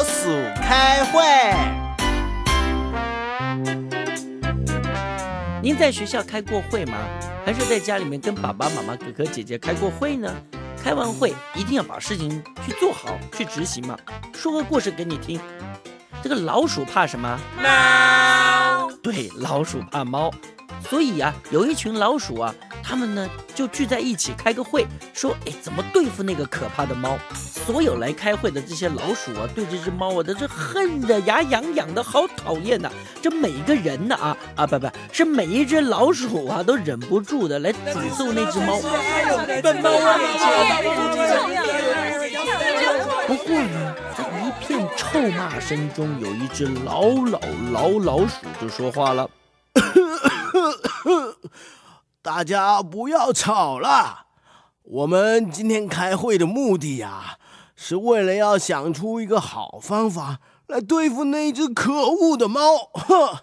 老鼠开会。您在学校开过会吗？还是在家里面跟爸爸妈妈、哥哥姐姐开过会呢？开完会一定要把事情去做好，去执行嘛。说个故事给你听。这个老鼠怕什么？猫。对，老鼠怕猫。所以啊，有一群老鼠啊，他们呢就聚在一起开个会，说，哎，怎么对付那个可怕的猫？所有来开会的这些老鼠啊，对这只猫啊，都是恨得牙痒痒的，好讨厌呐！这每一个人呢，啊啊，不不是每一只老鼠啊，都忍不住的来诅咒那只猫。笨猫啊！不过呢，在一片臭骂声中，有一只老老老老鼠就说话了。大家不要吵了，我们今天开会的目的呀，是为了要想出一个好方法来对付那只可恶的猫。哼，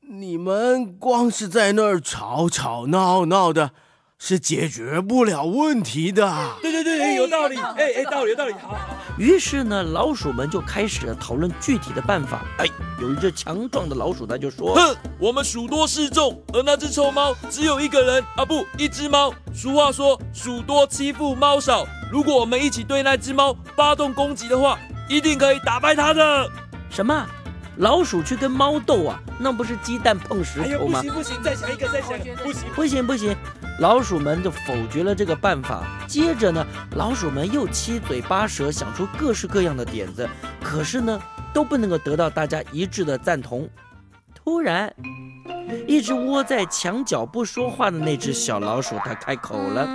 你们光是在那儿吵吵闹闹的。是解决不了问题的。对对对，有道理。哎哎，道理有道理。好。于是呢，老鼠们就开始讨论具体的办法。哎，有一只强壮的老鼠，他就说：“哼，我们鼠多势众，而那只臭猫只有一个人啊，不，一只猫。俗话说，鼠多欺负猫少。如果我们一起对那只猫发动攻击的话，一定可以打败它的。”什么？老鼠去跟猫斗啊？那不是鸡蛋碰石头吗？不行不行，再想一个，再想一个，不行不行不行。老鼠们就否决了这个办法。接着呢，老鼠们又七嘴八舌想出各式各样的点子，可是呢，都不能够得到大家一致的赞同。突然，一直窝在墙角不说话的那只小老鼠，它开口了：“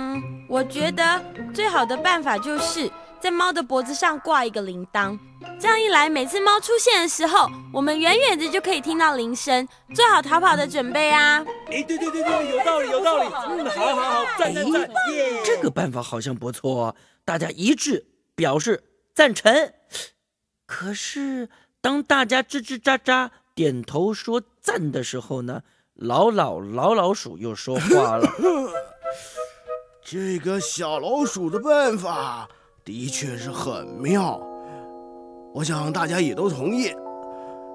我觉得最好的办法就是。”在猫的脖子上挂一个铃铛，这样一来，每次猫出现的时候，我们远远的就可以听到铃声，做好逃跑的准备啊！哎，对对对对，有道理有道理。嗯，好好好，赞赞赞！耶，这个办法好像不错，大家一致表示赞成。可是当大家吱吱喳喳点头说赞的时候呢，老老老老鼠又说话了：“ 这个小老鼠的办法。”的确是很妙，我想大家也都同意。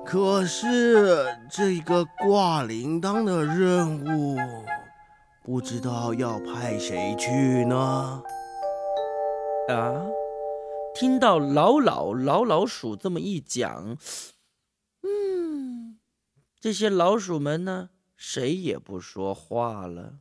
可是这个挂铃铛的任务，不知道要派谁去呢？啊！听到老老老老鼠这么一讲，嗯，这些老鼠们呢，谁也不说话了。